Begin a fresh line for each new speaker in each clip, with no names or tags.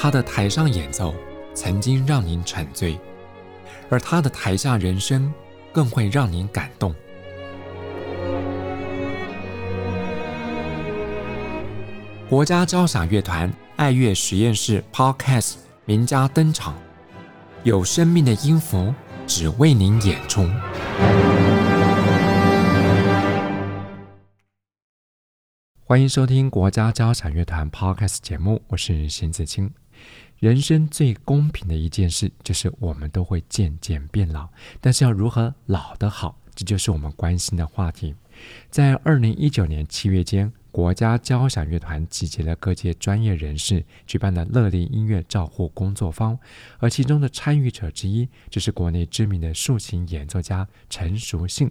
他的台上演奏曾经让您沉醉，而他的台下人生更会让您感动。国家交响乐团爱乐实验室 Podcast 名家登场，有生命的音符只为您演出。欢迎收听国家交响乐团 Podcast 节目，我是邢子清。人生最公平的一件事，就是我们都会渐渐变老，但是要如何老得好，这就是我们关心的话题。在二零一九年七月间，国家交响乐团集结了各界专业人士，举办了乐龄音乐照护工作坊，而其中的参与者之一，就是国内知名的竖琴演奏家陈淑信。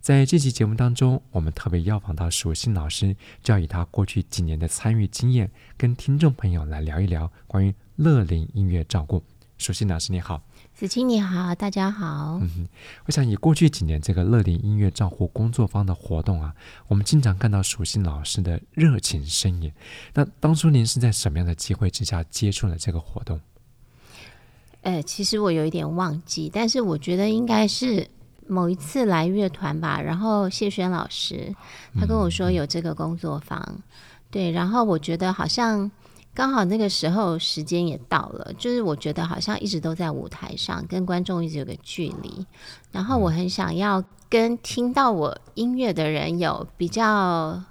在这期节目当中，我们特别邀访到淑信老师，就要以他过去几年的参与经验，跟听众朋友来聊一聊关于乐龄音乐照顾。淑信老师你好，
子清你好，大家好。
嗯，我想以过去几年这个乐龄音乐照护工作坊的活动啊，我们经常看到淑信老师的热情身影。那当初您是在什么样的机会之下接触了这个活动？
呃，其实我有一点忘记，但是我觉得应该是。某一次来乐团吧，然后谢轩老师他跟我说有这个工作坊，嗯、对，然后我觉得好像刚好那个时候时间也到了，就是我觉得好像一直都在舞台上，跟观众一直有个距离，然后我很想要跟听到我音乐的人有比较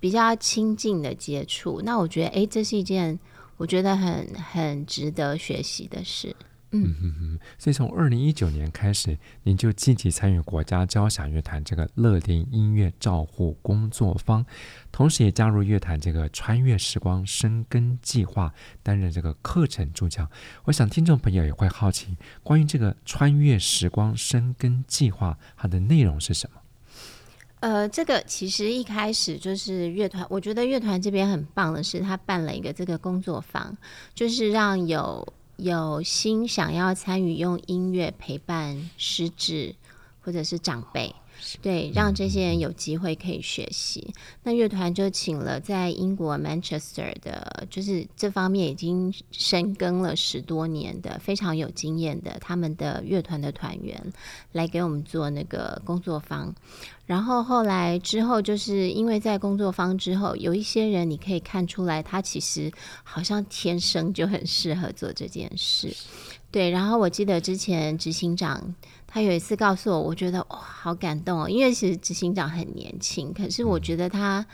比较亲近的接触，那我觉得哎，这是一件我觉得很很值得学习的事。
嗯哼哼，所以从二零一九年开始，您就积极参与国家交响乐团这个乐龄音乐照护工作坊，同时也加入乐团这个穿越时光深耕计划，担任这个课程助教。我想听众朋友也会好奇，关于这个穿越时光深耕计划，它的内容是什么？
呃，这个其实一开始就是乐团，我觉得乐团这边很棒的是，他办了一个这个工作坊，就是让有。有心想要参与用音乐陪伴失智或者是长辈，对，让这些人有机会可以学习。那乐团就请了在英国 Manchester 的，就是这方面已经深耕了十多年的非常有经验的他们的乐团的团员来给我们做那个工作坊。然后后来之后，就是因为在工作坊之后，有一些人你可以看出来，他其实好像天生就很适合做这件事。对，然后我记得之前执行长他有一次告诉我，我觉得哇，好感动哦，因为其实执行长很年轻，可是我觉得他，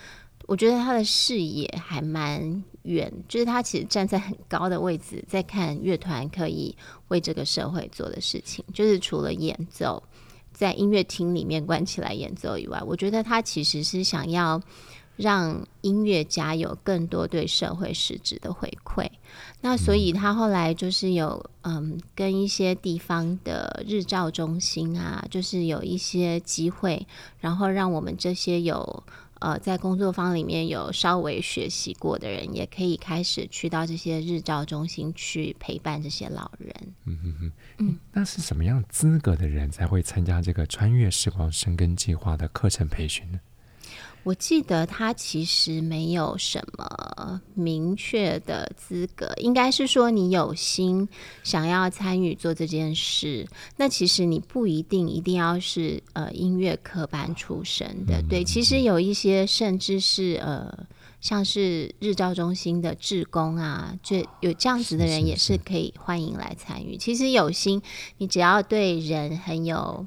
我觉得他的视野还蛮远，就是他其实站在很高的位置在看乐团可以为这个社会做的事情，就是除了演奏。在音乐厅里面关起来演奏以外，我觉得他其实是想要让音乐家有更多对社会实质的回馈。那所以他后来就是有嗯，跟一些地方的日照中心啊，就是有一些机会，然后让我们这些有。呃，在工作坊里面有稍微学习过的人，也可以开始去到这些日照中心去陪伴这些老人。
嗯嗯嗯，嗯，那是什么样资格的人才会参加这个穿越时光生根计划的课程培训呢？
我记得他其实没有什么明确的资格，应该是说你有心想要参与做这件事，那其实你不一定一定要是呃音乐科班出身的，对，其实有一些甚至是呃像是日照中心的志工啊，就有这样子的人也是可以欢迎来参与。其实有心，你只要对人很有。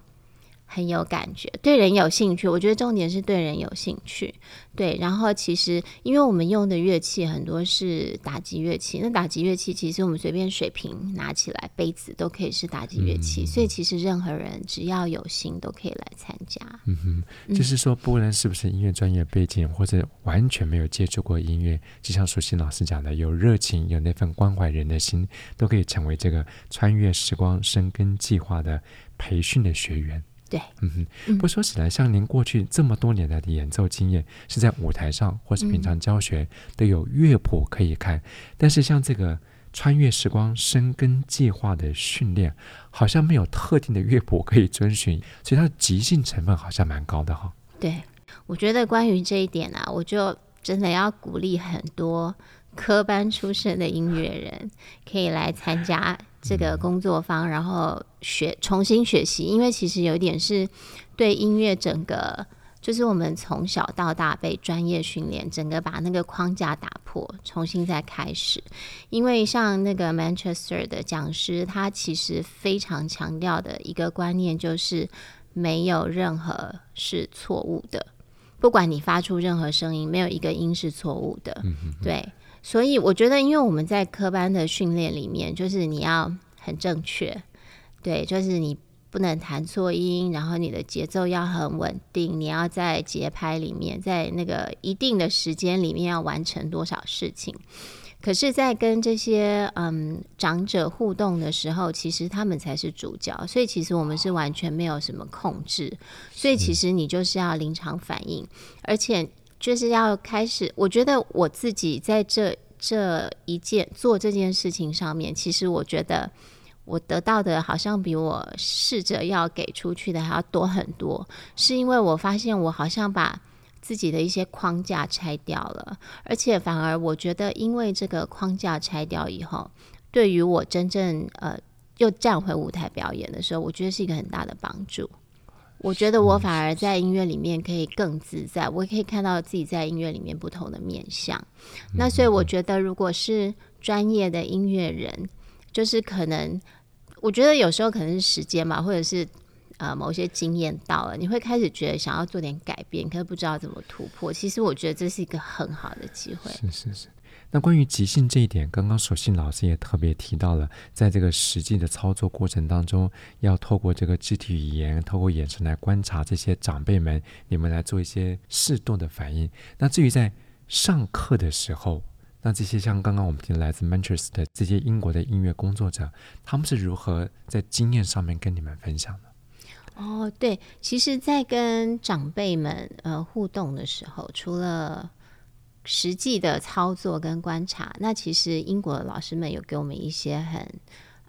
很有感觉，对人有兴趣。我觉得重点是对人有兴趣。对，然后其实因为我们用的乐器很多是打击乐器，那打击乐器其实我们随便水瓶拿起来，杯子都可以是打击乐器，嗯，所以其实任何人只要有心都可以来参加。
嗯哼，就是说，不论是不是音乐专业背景，或者完全没有接触过音乐，就像舒心老师讲的，有热情，有那份关怀人的心，都可以成为这个穿越时光深耕计划的培训的学员。
对，
嗯哼，不说起来，像您过去这么多年来的演奏经验，是在舞台上或是平常教学、嗯、都有乐谱可以看，但是像这个穿越时光深耕计划的训练，好像没有特定的乐谱可以遵循，所以它的即兴成分好像蛮高的哈。
对，我觉得关于这一点啊，我就真的要鼓励很多科班出身的音乐人可以来参加这个工作坊，然后学重新学习，因为其实有一点是对音乐整个。就是我们从小到大被专业训练，整个把那个框架打破，重新再开始。因为像那个 Manchester 的讲师，他其实非常强调的一个观念就是，没有任何是错误的，不管你发出任何声音，没有一个音是错误的。对，所以我觉得，因为我们在科班的训练里面，就是你要很正确，对，就是你。不能弹错音，然后你的节奏要很稳定，你要在节拍里面，在那个一定的时间里面要完成多少事情。可是，在跟这些嗯长者互动的时候，其实他们才是主角，所以其实我们是完全没有什么控制，所以其实你就是要临场反应，而且就是要开始。我觉得我自己在这这一件做这件事情上面，其实我觉得。我得到的好像比我试着要给出去的还要多很多，是因为我发现我好像把自己的一些框架拆掉了，而且反而我觉得，因为这个框架拆掉以后，对于我真正呃又站回舞台表演的时候，我觉得是一个很大的帮助。我觉得我反而在音乐里面可以更自在，我可以看到自己在音乐里面不同的面相。那所以我觉得，如果是专业的音乐人，就是可能。我觉得有时候可能是时间嘛，或者是呃某些经验到了，你会开始觉得想要做点改变，可是不知道怎么突破。其实我觉得这是一个很好的机会。
是是是。那关于即兴这一点，刚刚守信老师也特别提到了，在这个实际的操作过程当中，要透过这个肢体语言、透过眼神来观察这些长辈们，你们来做一些适度的反应。那至于在上课的时候，那这些像刚刚我们听来自 Manchester 的这些英国的音乐工作者，他们是如何在经验上面跟你们分享的？
哦，对，其实，在跟长辈们呃互动的时候，除了实际的操作跟观察，那其实英国的老师们有给我们一些很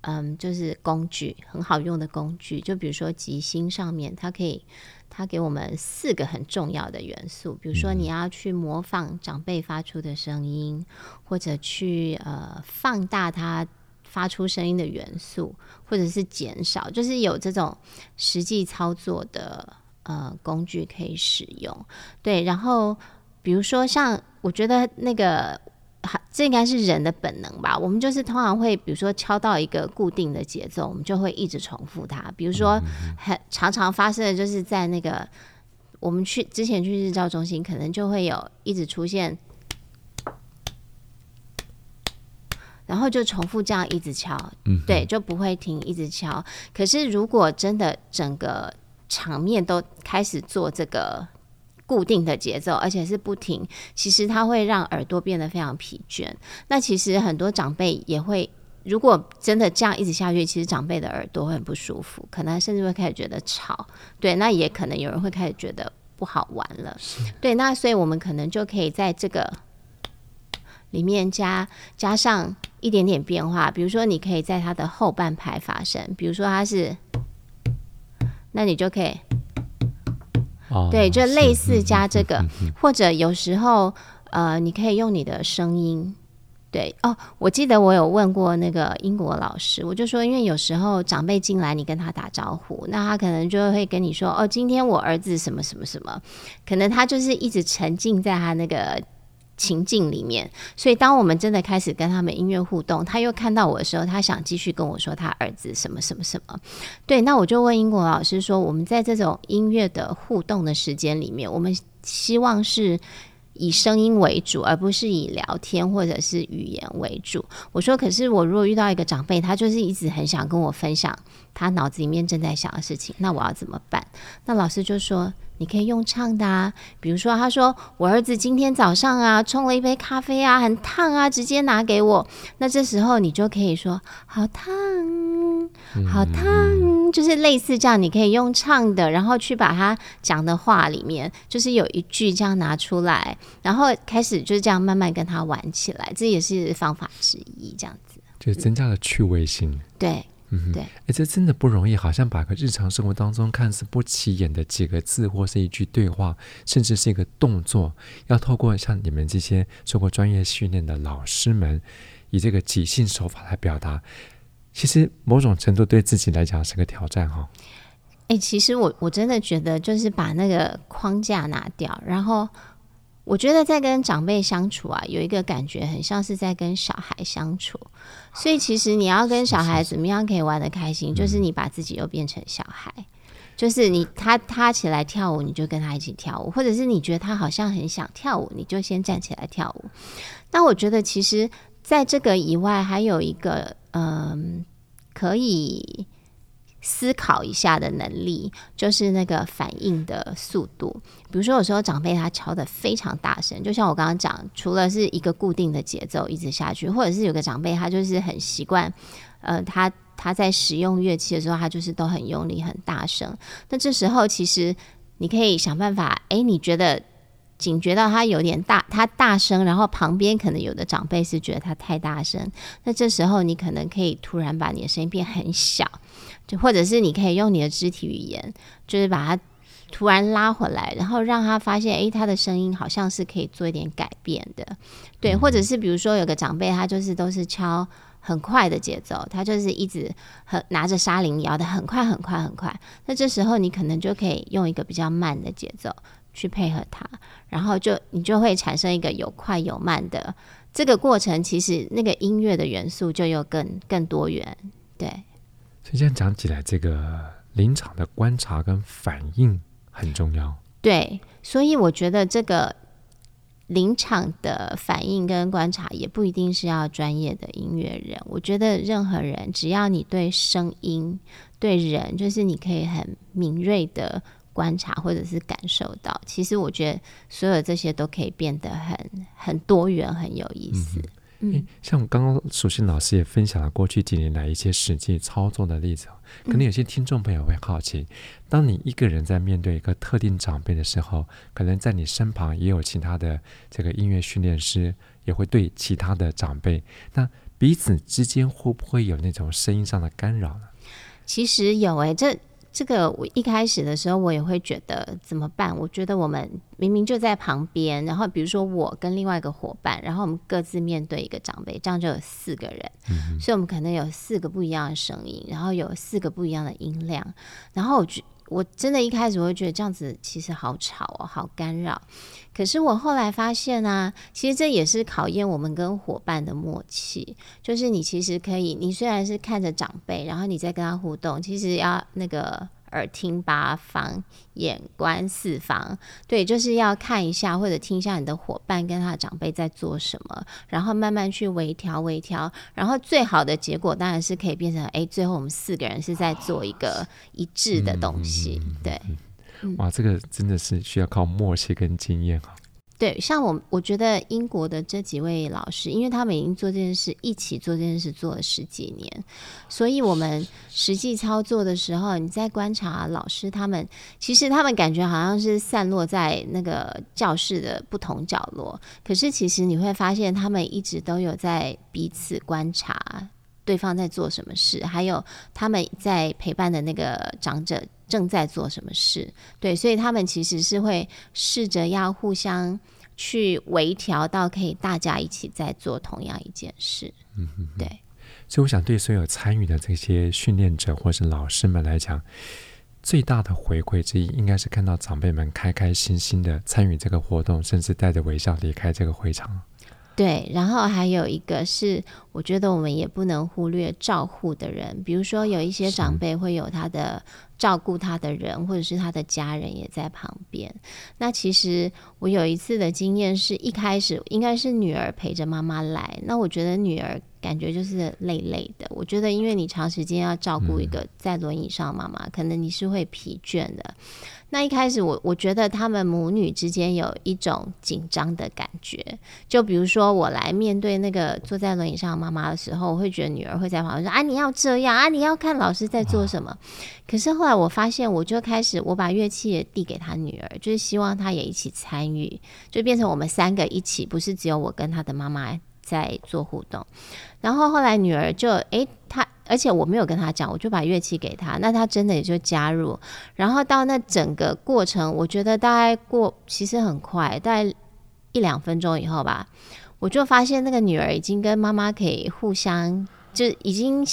嗯，就是工具很好用的工具，就比如说吉星上面，它可以。它给我们四个很重要的元素，比如说你要去模仿长辈发出的声音，或者去呃放大它发出声音的元素，或者是减少，就是有这种实际操作的呃工具可以使用。对，然后比如说像我觉得那个。这应该是人的本能吧。我们就是通常会，比如说敲到一个固定的节奏，我们就会一直重复它。比如说，很常常发生的就是在那个我们去之前去日照中心，可能就会有一直出现，然后就重复这样一直敲，对，就不会停，一直敲。可是如果真的整个场面都开始做这个。固定的节奏，而且是不停。其实它会让耳朵变得非常疲倦。那其实很多长辈也会，如果真的这样一直下去，其实长辈的耳朵会很不舒服，可能甚至会开始觉得吵。对，那也可能有人会开始觉得不好玩了。对，那所以我们可能就可以在这个里面加加上一点点变化，比如说你可以在它的后半拍发声，比如说它是，那你就可以。对，就类似加这个，或者有时候，呃，你可以用你的声音。对哦，我记得我有问过那个英国老师，我就说，因为有时候长辈进来，你跟他打招呼，那他可能就会跟你说，哦，今天我儿子什么什么什么，可能他就是一直沉浸在他那个。情境里面，所以当我们真的开始跟他们音乐互动，他又看到我的时候，他想继续跟我说他儿子什么什么什么。对，那我就问英国老师说，我们在这种音乐的互动的时间里面，我们希望是以声音为主，而不是以聊天或者是语言为主。我说，可是我如果遇到一个长辈，他就是一直很想跟我分享他脑子里面正在想的事情，那我要怎么办？那老师就说。你可以用唱的啊，比如说，他说我儿子今天早上啊冲了一杯咖啡啊，很烫啊，直接拿给我。那这时候你就可以说好烫，好烫，就是类似这样，你可以用唱的，然后去把他讲的话里面，就是有一句这样拿出来，然后开始就是这样慢慢跟他玩起来，这也是方法之一，这样子，
就增加了趣味性。
对。
嗯，
对，
哎，这真的不容易，好像把个日常生活当中看似不起眼的几个字，或是一句对话，甚至是一个动作，要透过像你们这些受过专业训练的老师们，以这个即兴手法来表达，其实某种程度对自己来讲是个挑战哈、哦。
哎，其实我我真的觉得，就是把那个框架拿掉，然后。我觉得在跟长辈相处啊，有一个感觉很像是在跟小孩相处，所以其实你要跟小孩怎么样可以玩得开心，就是你把自己又变成小孩，就是你他他起来跳舞，你就跟他一起跳舞，或者是你觉得他好像很想跳舞，你就先站起来跳舞。那我觉得其实在这个以外，还有一个嗯，可以。思考一下的能力，就是那个反应的速度。比如说，有时候长辈他敲得非常大声，就像我刚刚讲，除了是一个固定的节奏一直下去，或者是有个长辈他就是很习惯，呃，他他在使用乐器的时候，他就是都很用力、很大声。那这时候其实你可以想办法，诶，你觉得警觉到他有点大，他大声，然后旁边可能有的长辈是觉得他太大声，那这时候你可能可以突然把你的声音变很小。就或者是你可以用你的肢体语言，就是把他突然拉回来，然后让他发现，诶，他的声音好像是可以做一点改变的，对。或者是比如说有个长辈，他就是都是敲很快的节奏，他就是一直很拿着沙铃摇得很快很快很快。那这时候你可能就可以用一个比较慢的节奏去配合它，然后就你就会产生一个有快有慢的这个过程。其实那个音乐的元素就又更更多元，对。
所以这样讲起来，这个临场的观察跟反应很重要。
对，所以我觉得这个临场的反应跟观察也不一定是要专业的音乐人。我觉得任何人，只要你对声音、对人，就是你可以很敏锐的观察或者是感受到，其实我觉得所有这些都可以变得很很多元、很有意思。嗯
嗯，像我刚刚淑馨老师也分享了过去几年来一些实际操作的例子，可能有些听众朋友会好奇，当你一个人在面对一个特定长辈的时候，可能在你身旁也有其他的这个音乐训练师，也会对其他的长辈，那彼此之间会不会有那种声音上的干扰呢？
其实有诶、欸，这。这个我一开始的时候，我也会觉得怎么办？我觉得我们明明就在旁边，然后比如说我跟另外一个伙伴，然后我们各自面对一个长辈，这样就有四个人，嗯、所以我们可能有四个不一样的声音，然后有四个不一样的音量，然后我觉我真的一开始我会觉得这样子其实好吵哦，好干扰。可是我后来发现啊，其实这也是考验我们跟伙伴的默契。就是你其实可以，你虽然是看着长辈，然后你在跟他互动，其实要那个耳听八方，眼观四方，对，就是要看一下或者听一下你的伙伴跟他的长辈在做什么，然后慢慢去微调微调，然后最好的结果当然是可以变成，哎，最后我们四个人是在做一个一致的东西，对。
哇，这个真的是需要靠默契跟经验啊。
对，像我，我觉得英国的这几位老师，因为他们已经做这件事，一起做这件事做了十几年，所以我们实际操作的时候，你在观察老师他们，其实他们感觉好像是散落在那个教室的不同角落，可是其实你会发现，他们一直都有在彼此观察对方在做什么事，还有他们在陪伴的那个长者。正在做什么事？对，所以他们其实是会试着要互相去微调，到可以大家一起在做同样一件事。嗯哼哼，对。
所以我想，对所有参与的这些训练者或是老师们来讲，最大的回馈之一，应该是看到长辈们开开心心的参与这个活动，甚至带着微笑离开这个会场。
对，然后还有一个是，我觉得我们也不能忽略照护的人，比如说有一些长辈会有他的照顾他的人，或者是他的家人也在旁边。那其实我有一次的经验是，一开始应该是女儿陪着妈妈来，那我觉得女儿感觉就是累累的。我觉得因为你长时间要照顾一个在轮椅上的妈妈，可能你是会疲倦的。那一开始我我觉得他们母女之间有一种紧张的感觉，就比如说我来面对那个坐在轮椅上的妈妈的时候，我会觉得女儿会在旁边说啊，你要这样啊，你要看老师在做什么。可是后来我发现，我就开始我把乐器也递给她女儿，就是希望她也一起参与，就变成我们三个一起，不是只有我跟她的妈妈在做互动。然后后来女儿就诶，她。而且我没有跟他讲，我就把乐器给他，那他真的也就加入。然后到那整个过程，我觉得大概过其实很快，大概一两分钟以后吧，我就发现那个女儿已经跟妈妈可以互相就已经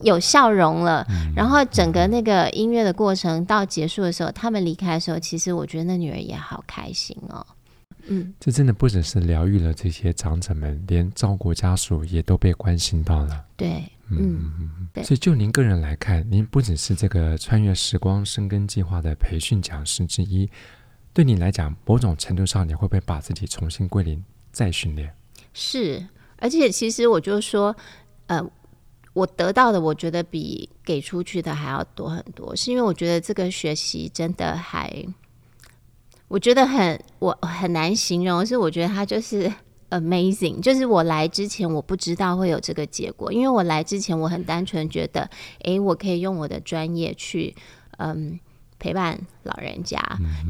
有笑容了。然后整个那个音乐的过程到结束的时候，他们离开的时候，其实我觉得那女儿也好开心哦。嗯，
这真的不只是疗愈了这些长者们，连照顾家属也都被关心到了。
对，嗯。
所以就您个人来看，您不只是这个穿越时光生根计划的培训讲师之一，对你来讲，某种程度上，你会不会把自己重新归零再训练？
是，而且其实我就说，呃，我得到的，我觉得比给出去的还要多很多，是因为我觉得这个学习真的还。我觉得很，我很难形容，是我觉得他就是 amazing。就是我来之前，我不知道会有这个结果，因为我来之前，我很单纯觉得，诶，我可以用我的专业去，嗯，陪伴老人家。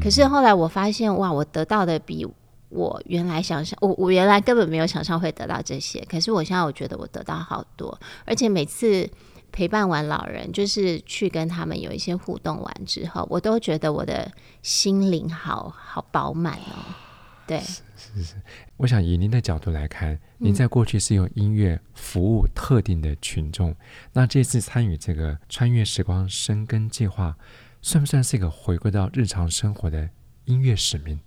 可是后来我发现，哇，我得到的比我原来想象，我我原来根本没有想象会得到这些。可是我现在我觉得我得到好多，而且每次。陪伴完老人，就是去跟他们有一些互动完之后，我都觉得我的心灵好好饱满哦。对，是是是。
我想以您的角度来看，您在过去是用音乐服务特定的群众，嗯、那这次参与这个穿越时光生根计划，算不算是一个回归到日常生活的音乐使命？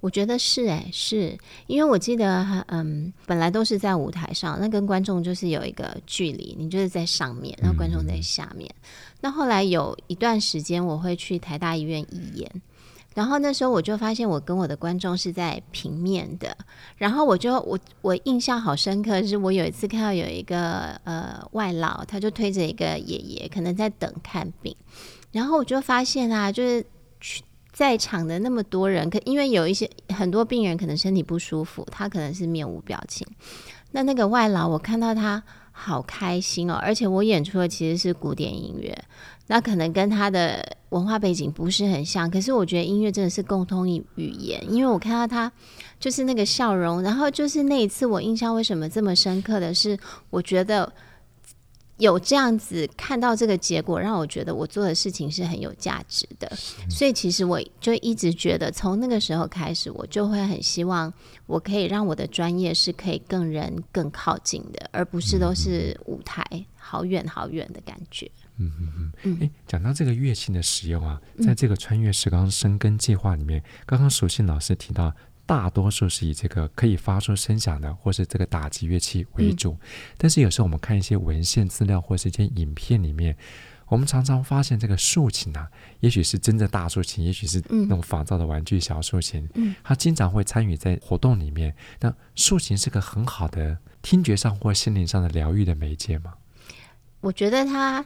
我觉得是哎、欸，是因为我记得，嗯，本来都是在舞台上，那跟观众就是有一个距离，你就是在上面，然后观众在下面。嗯、那后来有一段时间，我会去台大医院义演，然后那时候我就发现，我跟我的观众是在平面的，然后我就我我印象好深刻，是我有一次看到有一个呃外老，他就推着一个爷爷，可能在等看病，然后我就发现啊，就是去。在场的那么多人，可因为有一些很多病人可能身体不舒服，他可能是面无表情。那那个外劳，我看到他好开心哦，而且我演出的其实是古典音乐，那可能跟他的文化背景不是很像，可是我觉得音乐真的是共通语语言，因为我看到他就是那个笑容，然后就是那一次我印象为什么这么深刻的是，我觉得。有这样子看到这个结果，让我觉得我做的事情是很有价值的。所以其实我就一直觉得，从那个时候开始，我就会很希望我可以让我的专业是可以更人更靠近的，而不是都是舞台好远好远的感觉。
嗯嗯嗯。哎，讲到这个乐器的使用啊，在这个穿越时光生根计划里面，刚刚淑信老师提到。大多数是以这个可以发出声响的，或是这个打击乐器为主。嗯、但是有时候我们看一些文献资料或是一些影片里面，我们常常发现这个竖琴啊，也许是真的大竖琴，也许是那种仿造的玩具小竖琴。嗯，它经常会参与在活动里面。那竖琴是个很好的听觉上或心灵上的疗愈的媒介吗？
我觉得它。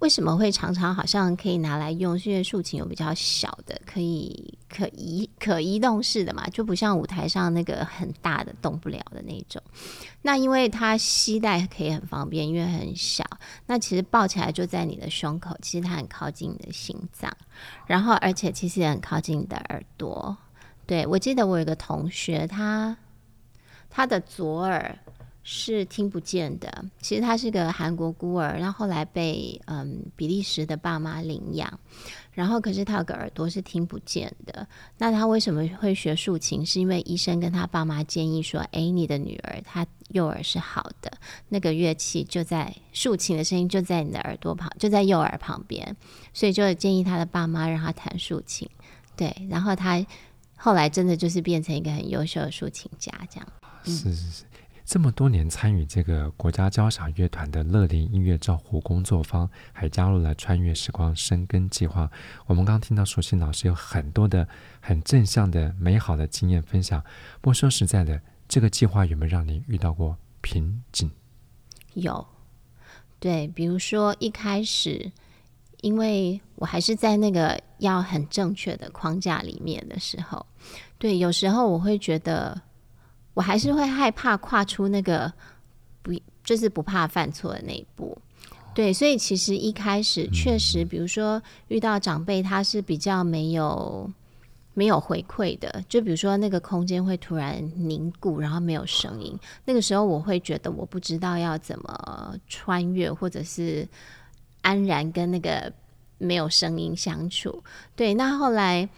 为什么会常常好像可以拿来用？是因为竖琴有比较小的，可以可移可移动式的嘛，就不像舞台上那个很大的动不了的那种。那因为它携带可以很方便，因为很小。那其实抱起来就在你的胸口，其实它很靠近你的心脏，然后而且其实也很靠近你的耳朵。对，我记得我有个同学，他他的左耳。是听不见的。其实他是个韩国孤儿，然后后来被嗯比利时的爸妈领养，然后可是他有个耳朵是听不见的。那他为什么会学竖琴？是因为医生跟他爸妈建议说：“哎，你的女儿她右耳是好的，那个乐器就在竖琴的声音就在你的耳朵旁，就在右耳旁边，所以就建议他的爸妈让他弹竖琴。对，然后他后来真的就是变成一个很优秀的竖琴家，这样。
是是是。这么多年参与这个国家交响乐团的乐林音乐照护工作坊，还加入了穿越时光生根计划。我们刚听到淑信老师有很多的很正向的美好的经验分享。不过说实在的，这个计划有没有让你遇到过瓶颈？
有，对，比如说一开始，因为我还是在那个要很正确的框架里面的时候，对，有时候我会觉得。我还是会害怕跨出那个不就是不怕犯错的那一步，对，所以其实一开始确实，比如说遇到长辈，他是比较没有。没有回馈的，就比如说那个空间会突然凝固，然后没有声音，那个时候我会觉得我不知道要怎么穿越，或者是安然跟那个没有声音相处。对，那后来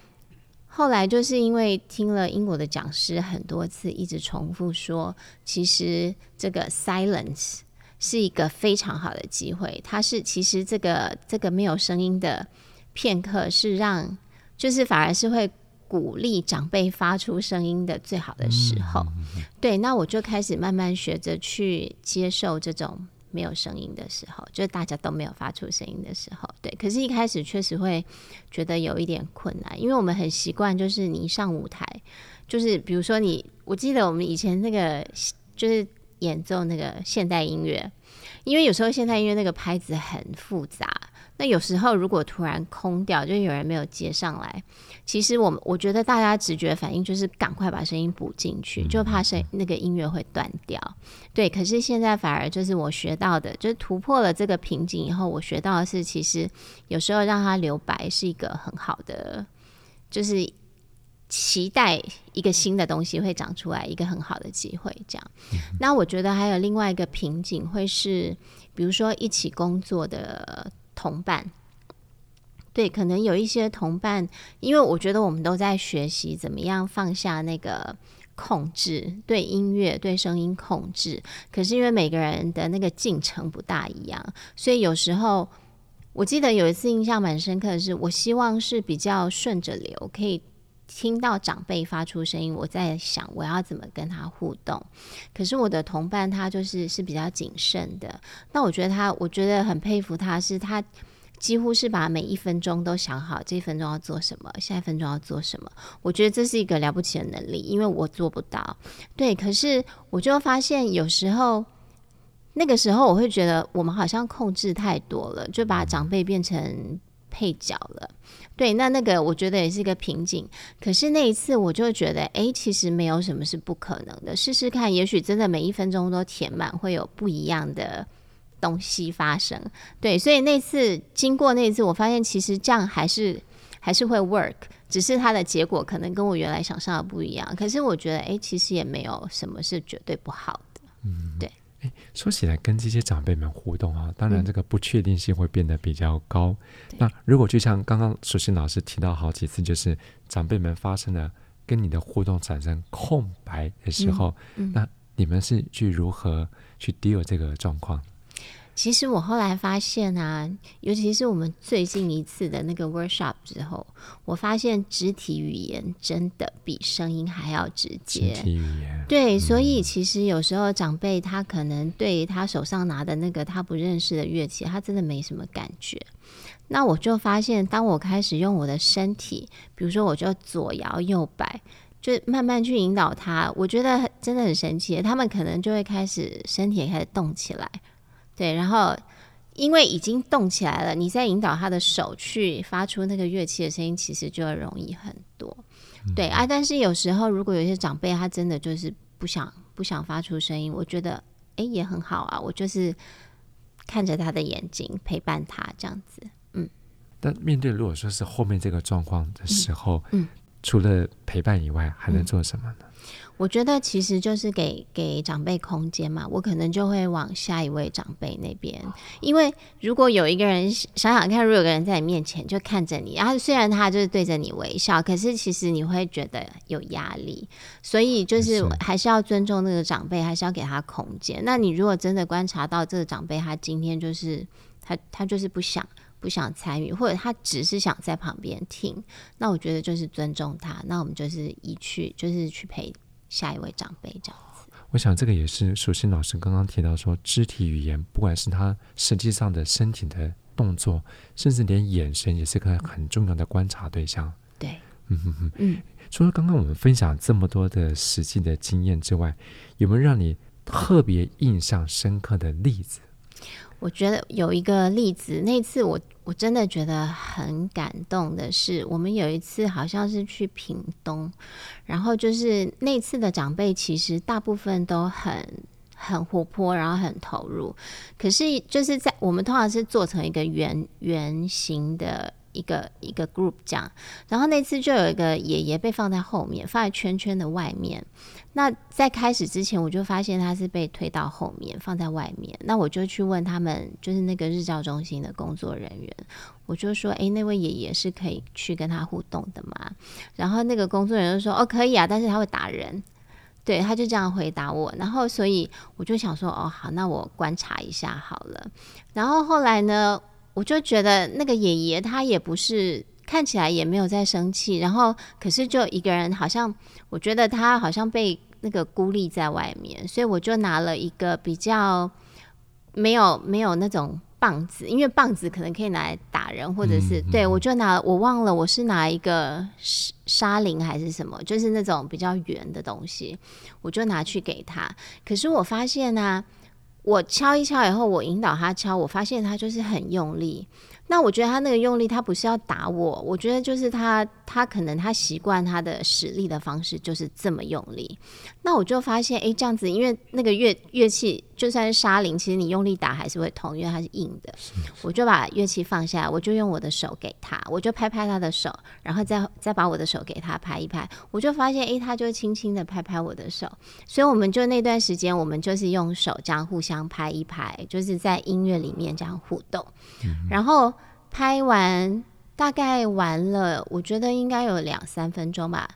后来就是因为听了英国的讲师很多次一直重复说，其实这个 silence 是一个非常好的机会，它是其实这个这个没有声音的片刻是让，就是反而是会。鼓励长辈发出声音的最好的时候，嗯、对，那我就开始慢慢学着去接受这种没有声音的时候，就是大家都没有发出声音的时候，对。可是，一开始确实会觉得有一点困难，因为我们很习惯，就是你一上舞台，就是比如说你，我记得我们以前那个就是演奏那个现代音乐，因为有时候现代音乐那个拍子很复杂。那有时候如果突然空掉，就有人没有接上来，其实我我觉得大家直觉反应就是赶快把声音补进去，就怕声那个音乐会断掉。对，可是现在反而就是我学到的，就是突破了这个瓶颈以后，我学到的是，其实有时候让它留白是一个很好的，就是期待一个新的东西会长出来，一个很好的机会。这样，那我觉得还有另外一个瓶颈会是，比如说一起工作的。同伴，对，可能有一些同伴，因为我觉得我们都在学习怎么样放下那个控制，对音乐、对声音控制。可是因为每个人的那个进程不大一样，所以有时候我记得有一次印象蛮深刻的是，我希望是比较顺着流，可以。听到长辈发出声音，我在想我要怎么跟他互动。可是我的同伴他就是是比较谨慎的。那我觉得他，我觉得很佩服他，是他几乎是把每一分钟都想好，这一分钟要做什么，下一分钟要做什么。我觉得这是一个了不起的能力，因为我做不到。对，可是我就发现有时候那个时候我会觉得我们好像控制太多了，就把长辈变成。配角了，对，那那个我觉得也是一个瓶颈。可是那一次我就觉得，哎，其实没有什么是不可能的，试试看，也许真的每一分钟都填满，会有不一样的东西发生。对，所以那次经过那次，我发现其实这样还是还是会 work，只是它的结果可能跟我原来想象的不一样。可是我觉得，哎，其实也没有什么是绝对不好的。嗯，对。诶，
说起来，跟这些长辈们互动啊，当然这个不确定性会变得比较高。嗯、那如果就像刚刚淑馨老师提到好几次，就是长辈们发生了跟你的互动产生空白的时候，嗯嗯、那你们是去如何去 deal 这个状况？
其实我后来发现啊，尤其是我们最近一次的那个 workshop 之后，我发现肢体语言真的比声音还要直接。
肢体语言。
对，所以其实有时候长辈他可能对他手上拿的那个他不认识的乐器，他真的没什么感觉。那我就发现，当我开始用我的身体，比如说我就左摇右摆，就慢慢去引导他，我觉得真的很神奇。他们可能就会开始身体也开始动起来。对，然后因为已经动起来了，你再引导他的手去发出那个乐器的声音，其实就会容易很多。嗯、对啊，但是有时候如果有些长辈他真的就是不想不想发出声音，我觉得哎也很好啊，我就是看着他的眼睛陪伴他这样子。嗯。
但面对如果说是后面这个状况的时候，嗯，嗯除了陪伴以外，还能做什么呢？嗯
我觉得其实就是给给长辈空间嘛，我可能就会往下一位长辈那边，因为如果有一个人想想看，如果有个人在你面前就看着你，然后虽然他就是对着你微笑，可是其实你会觉得有压力，所以就是还是要尊重那个长辈，还是要给他空间。那你如果真的观察到这个长辈他今天就是他他就是不想不想参与，或者他只是想在旁边听，那我觉得就是尊重他，那我们就是一去就是去陪。下一位长辈这样子，
我想这个也是舒心老师刚刚提到说，肢体语言不管是他实际上的身体的动作，甚至连眼神也是个很重要的观察对象。
对，
嗯哼哼，嗯。除了刚刚我们分享这么多的实际的经验之外，有没有让你特别印象深刻的例子？
我觉得有一个例子，那次我。我真的觉得很感动的是，我们有一次好像是去屏东，然后就是那次的长辈其实大部分都很很活泼，然后很投入。可是就是在我们通常是做成一个圆圆形的一个一个 group 这样，然后那次就有一个爷爷被放在后面，放在圈圈的外面。那在开始之前，我就发现他是被推到后面，放在外面。那我就去问他们，就是那个日照中心的工作人员，我就说：“诶，那位爷爷是可以去跟他互动的吗？”然后那个工作人员就说：“哦，可以啊，但是他会打人。”对，他就这样回答我。然后所以我就想说：“哦，好，那我观察一下好了。”然后后来呢，我就觉得那个爷爷他也不是。看起来也没有在生气，然后可是就一个人，好像我觉得他好像被那个孤立在外面，所以我就拿了一个比较没有没有那种棒子，因为棒子可能可以拿来打人，或者是、嗯、对我就拿我忘了我是拿一个沙林还是什么，就是那种比较圆的东西，我就拿去给他。可是我发现呢、啊，我敲一敲以后，我引导他敲，我发现他就是很用力。那我觉得他那个用力，他不是要打我，我觉得就是他，他可能他习惯他的使力的方式就是这么用力。那我就发现，哎，这样子，因为那个乐乐器就算是沙铃，其实你用力打还是会痛，因为它是硬的。我就把乐器放下来，我就用我的手给他，我就拍拍他的手，然后再再把我的手给他拍一拍，我就发现，哎，他就轻轻的拍拍我的手。所以我们就那段时间，我们就是用手这样互相拍一拍，就是在音乐里面这样互动，然后。拍完大概完了，我觉得应该有两三分钟吧。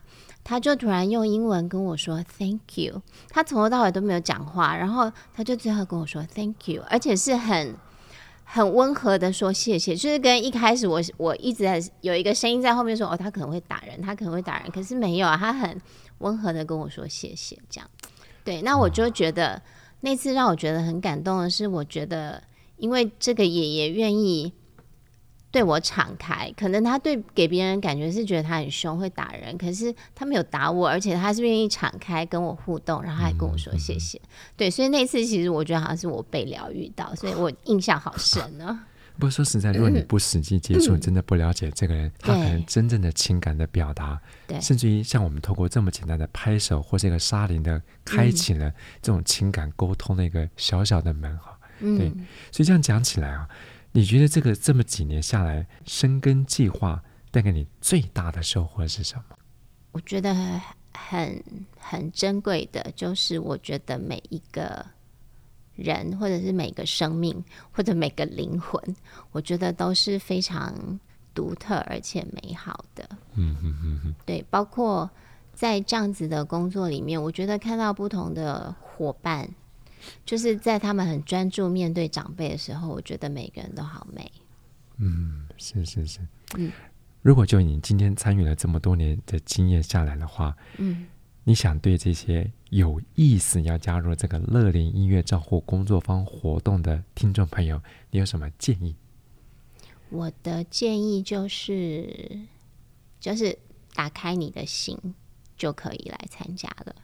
他就突然用英文跟我说 “Thank you”，他从头到尾都没有讲话，然后他就最后跟我说 “Thank you”，而且是很很温和的说谢谢，就是跟一开始我我一直在有一个声音在后面说哦，他可能会打人，他可能会打人，可是没有啊，他很温和的跟我说谢谢，这样。对，那我就觉得那次让我觉得很感动的是，我觉得因为这个爷爷愿意。对我敞开，可能他对给别人感觉是觉得他很凶，会打人，可是他没有打我，而且他是愿意敞开跟我互动，然后还跟我说谢谢。对，所以那次其实我觉得好像是我被疗愈到，所以我印象好深呢、哦。
不过说实在，如果你不实际接触，嗯、真的不了解这个人，他可能真正的情感的表达，对甚至于像我们透过这么简单的拍手或是一个沙林的，开启了这种情感沟通的一个小小的门哈。嗯、对，所以这样讲起来啊。你觉得这个这么几年下来，深耕计划带给你最大的收获是什么？
我觉得很很珍贵的，就是我觉得每一个人，或者是每个生命，或者每个灵魂，我觉得都是非常独特而且美好的。嗯嗯嗯嗯，对，包括在这样子的工作里面，我觉得看到不同的伙伴。就是在他们很专注面对长辈的时候，我觉得每个人都好美。
嗯，是是是。嗯，如果就你今天参与了这么多年的经验下来的话，嗯，你想对这些有意思要加入这个乐龄音乐照护工作坊活动的听众朋友，你有什么建议？
我的建议就是，就是打开你的心，就可以来参加了。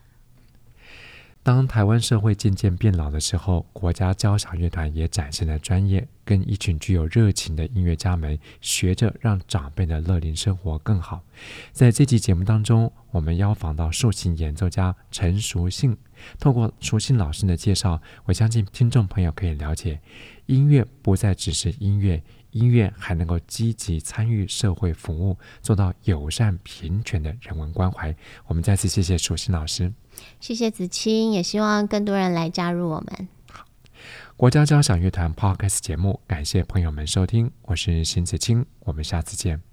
当台湾社会渐渐变老的时候，国家交响乐团也展现了专业，跟一群具有热情的音乐家们学着让长辈的乐龄生活更好。在这期节目当中，我们邀访到竖琴演奏家陈淑信。透过淑信老师的介绍，我相信听众朋友可以了解，音乐不再只是音乐。音乐还能够积极参与社会服务，做到友善平权的人文关怀。我们再次谢谢淑信老师，
谢谢子清，也希望更多人来加入我
们。国家交响乐团 Podcast 节目，感谢朋友们收听，我是邢子清，我们下次见。